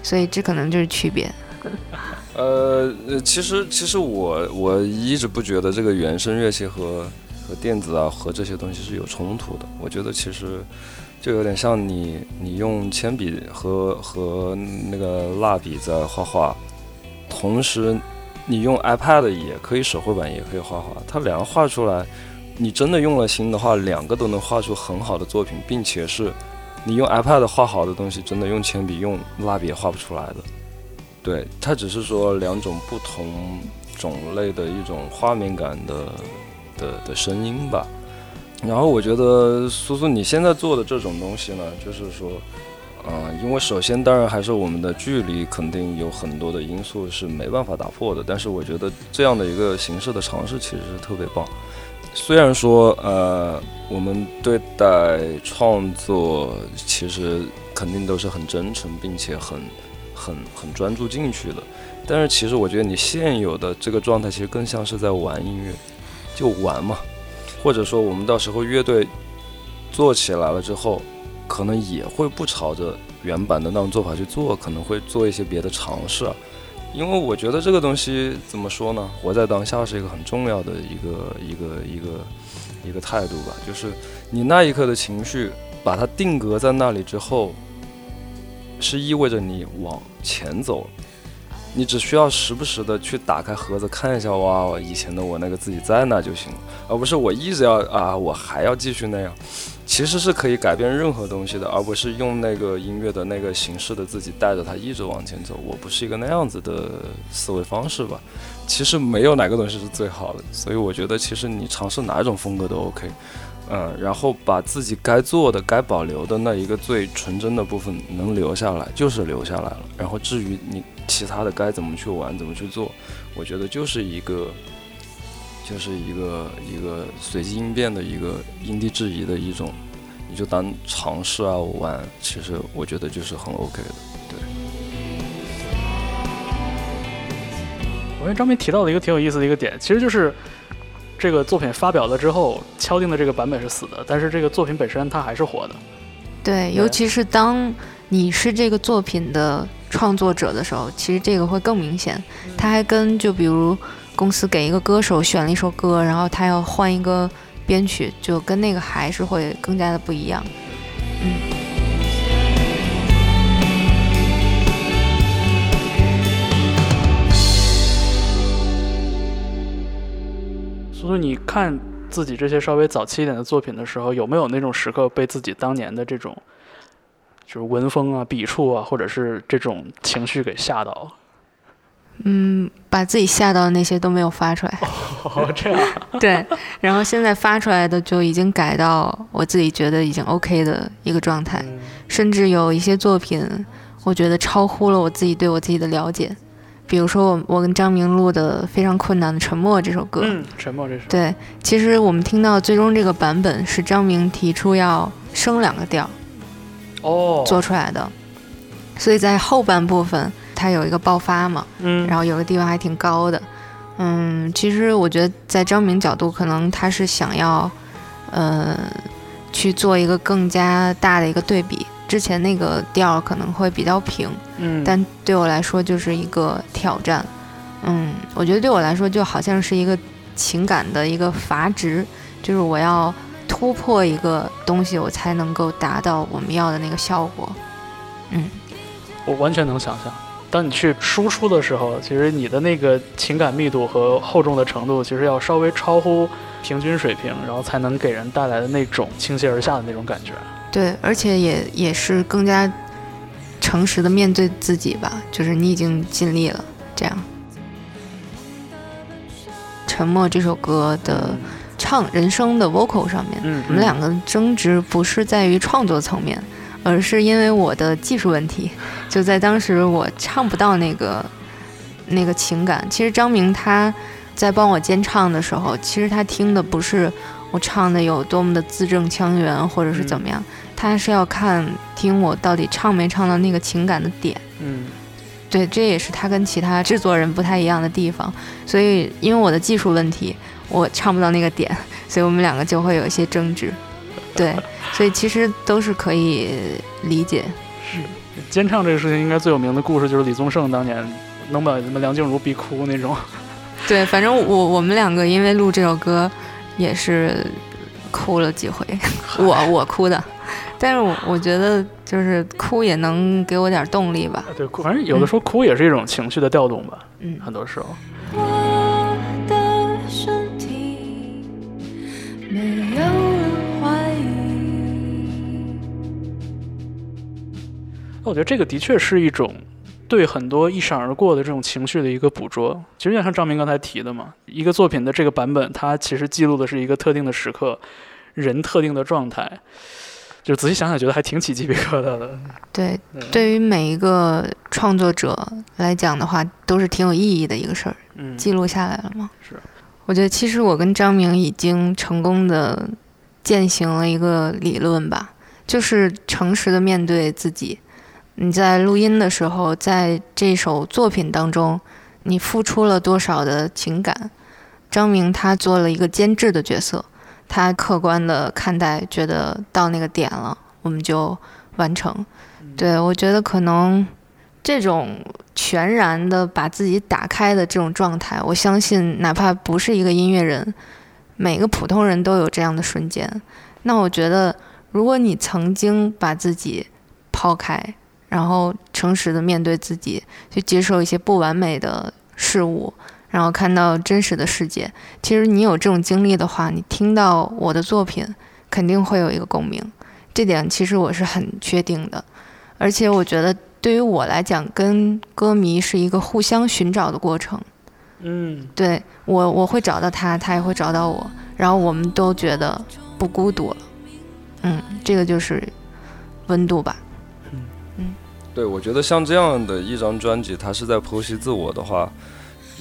所以这可能就是区别。呃，呃其实其实我我一直不觉得这个原声乐器和和电子啊和这些东西是有冲突的。我觉得其实就有点像你你用铅笔和和那个蜡笔在画画，同时你用 iPad 也可以手绘板也可以画画，它两个画出来，你真的用了心的话，两个都能画出很好的作品，并且是你用 iPad 画好的东西，真的用铅笔用蜡笔也画不出来的。对，它只是说两种不同种类的一种画面感的的的声音吧。然后我觉得苏苏你现在做的这种东西呢，就是说，嗯、因为首先当然还是我们的距离肯定有很多的因素是没办法打破的，但是我觉得这样的一个形式的尝试其实是特别棒。虽然说呃，我们对待创作其实肯定都是很真诚，并且很很很专注进去的。但是其实我觉得你现有的这个状态，其实更像是在玩音乐，就玩嘛。或者说我们到时候乐队做起来了之后，可能也会不朝着原版的那种做法去做，可能会做一些别的尝试。因为我觉得这个东西怎么说呢？活在当下是一个很重要的一个一个一个一个态度吧。就是你那一刻的情绪，把它定格在那里之后，是意味着你往前走。你只需要时不时的去打开盒子看一下，哇，以前的我那个自己在那就行了，而不是我一直要啊，我还要继续那样。其实是可以改变任何东西的，而不是用那个音乐的那个形式的自己带着它一直往前走。我不是一个那样子的思维方式吧。其实没有哪个东西是最好的，所以我觉得其实你尝试哪一种风格都 OK。嗯，然后把自己该做的、该保留的那一个最纯真的部分能留下来，就是留下来了。然后至于你其他的该怎么去玩、怎么去做，我觉得就是一个，就是一个一个随机应变的一个因地制宜的一种，你就当尝试啊玩，其实我觉得就是很 OK 的。我觉得张明提到了一个挺有意思的一个点，其实就是这个作品发表了之后，敲定的这个版本是死的，但是这个作品本身它还是活的。对，尤其是当你是这个作品的创作者的时候，其实这个会更明显。它还跟就比如公司给一个歌手选了一首歌，然后他要换一个编曲，就跟那个还是会更加的不一样。嗯。所以你看自己这些稍微早期一点的作品的时候，有没有那种时刻被自己当年的这种，就是文风啊、笔触啊，或者是这种情绪给吓到？嗯，把自己吓到的那些都没有发出来。哦，这样。对，然后现在发出来的就已经改到我自己觉得已经 OK 的一个状态，甚至有一些作品，我觉得超乎了我自己对我自己的了解。比如说我我跟张明录的非常困难的《沉默》这首歌，嗯，沉默这首。对，其实我们听到最终这个版本是张明提出要升两个调哦，做出来的，所以在后半部分它有一个爆发嘛，嗯，然后有个地方还挺高的。嗯，其实我觉得在张明角度，可能他是想要，呃，去做一个更加大的一个对比，之前那个调可能会比较平，嗯，但对我来说就是一个挑战。嗯，我觉得对我来说就好像是一个情感的一个阀值，就是我要突破一个东西，我才能够达到我们要的那个效果。嗯，我完全能想象，当你去输出的时候，其实你的那个情感密度和厚重的程度，其实要稍微超乎平均水平，然后才能给人带来的那种倾泻而下的那种感觉。对，而且也也是更加诚实的面对自己吧，就是你已经尽力了，这样。沉默这首歌的唱人声的 vocal 上面，嗯，我们两个争执不是在于创作层面，而是因为我的技术问题。就在当时我唱不到那个那个情感。其实张明他在帮我监唱的时候，其实他听的不是我唱的有多么的字正腔圆，或者是怎么样，他是要看听我到底唱没唱到那个情感的点。嗯对，这也是他跟其他制作人不太一样的地方。所以因为我的技术问题，我唱不到那个点，所以我们两个就会有一些争执。对，所以其实都是可以理解。是监唱这个事情，应该最有名的故事就是李宗盛当年能把什么梁静茹逼哭那种。对，反正我我们两个因为录这首歌也是哭了几回，我我哭的，但是我我觉得就是哭也能给我点动力吧。对，哭反正有的时候哭也是一种情绪的调动吧，嗯，很多时候。我那我觉得这个的确是一种对很多一闪而过的这种情绪的一个捕捉。其实就像张明刚才提的嘛，一个作品的这个版本，它其实记录的是一个特定的时刻，人特定的状态。就仔细想想，觉得还挺起鸡皮疙瘩的。对，嗯对于每一个创作者来讲的话，都是挺有意义的一个事儿。嗯，记录下来了吗？是。我觉得其实我跟张明已经成功的践行了一个理论吧，就是诚实的面对自己。你在录音的时候，在这首作品当中，你付出了多少的情感？张明他做了一个监制的角色，他客观的看待，觉得到那个点了，我们就完成。对我觉得可能这种全然的把自己打开的这种状态，我相信哪怕不是一个音乐人，每个普通人都有这样的瞬间。那我觉得，如果你曾经把自己抛开，然后诚实的面对自己，去接受一些不完美的事物，然后看到真实的世界，其实你有这种经历的话，你听到我的作品，肯定会有一个共鸣。这点其实我是很确定的，而且我觉得对于我来讲，跟歌迷是一个互相寻找的过程。嗯，对我，我会找到他，他也会找到我，然后我们都觉得不孤独了。嗯，这个就是温度吧。对，我觉得像这样的一张专辑，它是在剖析自我的话，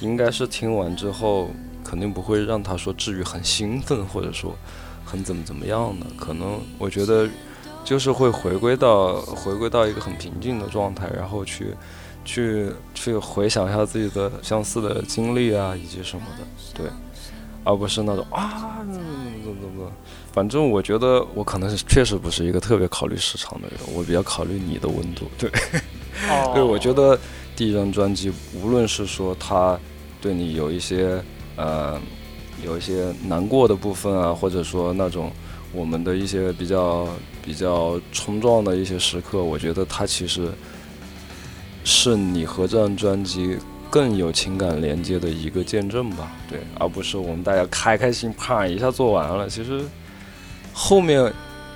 应该是听完之后肯定不会让他说至于很兴奋，或者说很怎么怎么样的。可能我觉得就是会回归到回归到一个很平静的状态，然后去去去回想一下自己的相似的经历啊，以及什么的，对，而不是那种啊怎么怎么怎么。反正我觉得我可能是确实不是一个特别考虑市场的人，我比较考虑你的温度。对，哦，对，我觉得第一张专辑，无论是说它对你有一些呃有一些难过的部分啊，或者说那种我们的一些比较比较冲撞的一些时刻，我觉得它其实是你和这张专辑更有情感连接的一个见证吧。对，而不是我们大家开开心啪一下做完了，其实。后面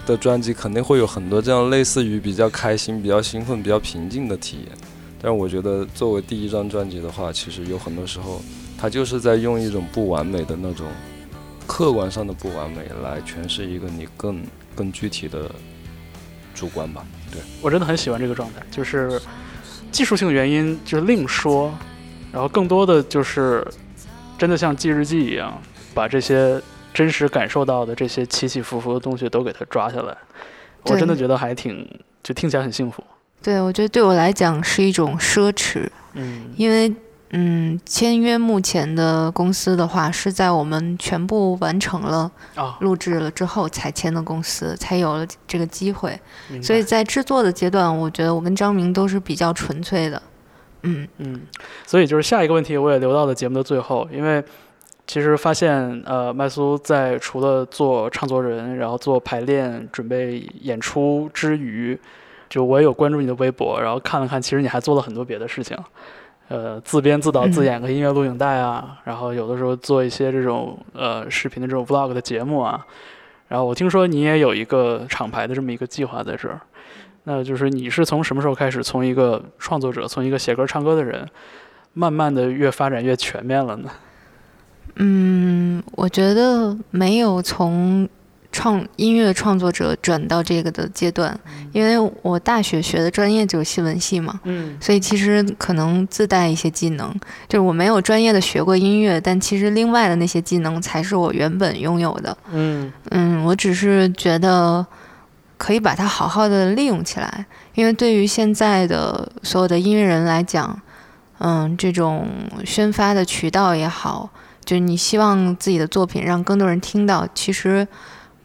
的专辑肯定会有很多这样类似于比较开心、比较兴奋、比较平静的体验，但我觉得作为第一张专辑的话，其实有很多时候，它就是在用一种不完美的那种客观上的不完美来诠释一个你更更具体的主观吧。对我真的很喜欢这个状态，就是技术性原因就是另说，然后更多的就是真的像记日记一样，把这些。真实感受到的这些起起伏伏的东西都给它抓下来，我真的觉得还挺，就听起来很幸福。对，我觉得对我来讲是一种奢侈，嗯，因为嗯，签约目前的公司的话，是在我们全部完成了啊，录制了之后才签的公司，才有了这个机会。所以在制作的阶段，我觉得我跟张明都是比较纯粹的。嗯。嗯，所以就是下一个问题，我也留到了节目的最后，因为其实发现，呃，麦苏在除了做唱作人，然后做排练、准备演出之余，就我也有关注你的微博，然后看了看，其实你还做了很多别的事情，呃，自编自导自演个音乐录影带啊，然后有的时候做一些这种呃视频的这种 vlog 的节目啊，然后我听说你也有一个厂牌的这么一个计划在这儿。那就是你是从什么时候开始，从一个创作者，从一个写歌唱歌的人，慢慢的越发展越全面了呢？嗯，我觉得没有从创音乐创作者转到这个的阶段，因为我大学学的专业就是新闻系嘛，嗯所以其实可能自带一些技能，就是我没有专业的学过音乐，但其实另外的那些技能才是我原本拥有的。嗯嗯，我只是觉得可以把它好好的利用起来，因为对于现在的所有的音乐人来讲，嗯，这种宣发的渠道也好，就是你希望自己的作品让更多人听到，其实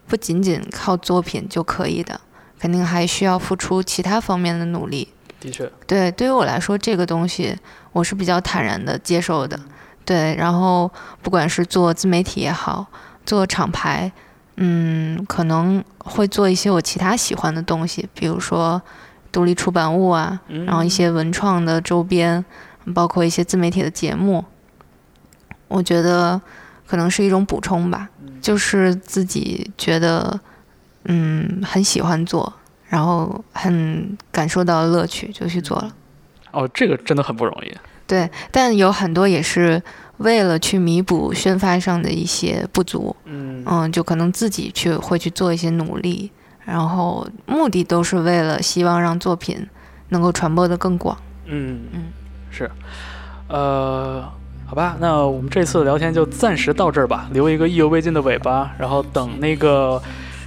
不仅仅靠作品就可以的，肯定还需要付出其他方面的努力。的确，对，对于我来说，这个东西我是比较坦然的接受的。对，然后不管是做自媒体也好，做厂牌，嗯，可能会做一些我其他喜欢的东西，比如说独立出版物啊，嗯然后一些文创的周边，包括一些自媒体的节目。我觉得可能是一种补充吧，就是自己觉得嗯很喜欢做，然后很感受到乐趣，就去做了。哦，这个真的很不容易。对，但有很多也是为了去弥补宣发上的一些不足，嗯。嗯，就可能自己去会去做一些努力，然后目的都是为了希望让作品能够传播的更广。嗯。嗯，是，呃，好吧，那我们这次的聊天就暂时到这儿吧，留一个意犹未尽的尾巴，然后等那个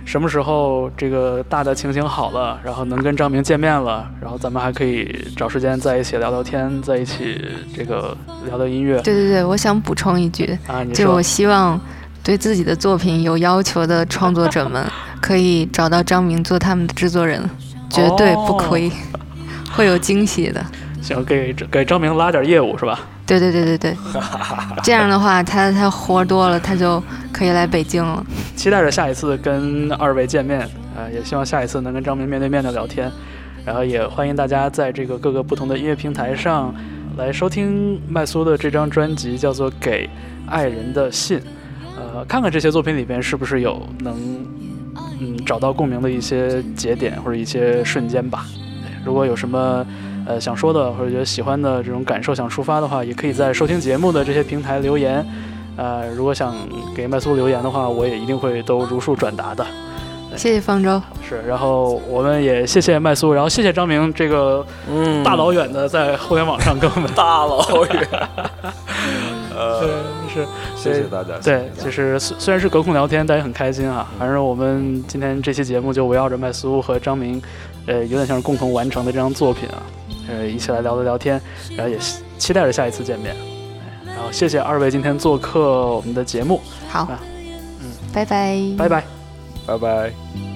什么时候这个大的情形好了，然后能跟张明见面了，然后咱们还可以找时间在一起聊聊天，在一起这个聊聊音乐对对对，我想补充一句，啊。就我希望对自己的作品有要求的创作者们，可以找到张明做他们的制作人，绝对不亏，会有惊喜的。行，给给张明拉点业务是吧？对对对对对，这样的话，他他活儿多了，他就可以来北京了。期待着下一次跟二位见面，呃，也希望下一次能跟张明面对面的聊天，然后也欢迎大家在这个各个不同的音乐平台上来收听麦苏的这张专辑，叫做《给爱人的信》，呃，看看这些作品里边是不是有能嗯找到共鸣的一些节点或者一些瞬间吧。如果有什么呃想说的或者觉得喜欢的这种感受想抒发的话，也可以在收听节目的这些平台留言。呃，如果想给麦苏留言的话，我也一定会都如数转达的。谢谢方舟，是，然后我们也谢谢麦苏，然后谢谢张明这个嗯大老远的在互联网上跟我们大老远，呃，对是谢谢大家。对，谢谢就是虽虽然是隔空聊天，但也很开心啊。反正我们今天这期节目就围绕着麦苏和张明，呃，有点像是共同完成的这张作品啊，呃，一起来聊了聊天，然后也期期待着下一次见面。哎然后谢谢二位今天做客我们的节目，好嗯，拜拜，拜拜。拜拜。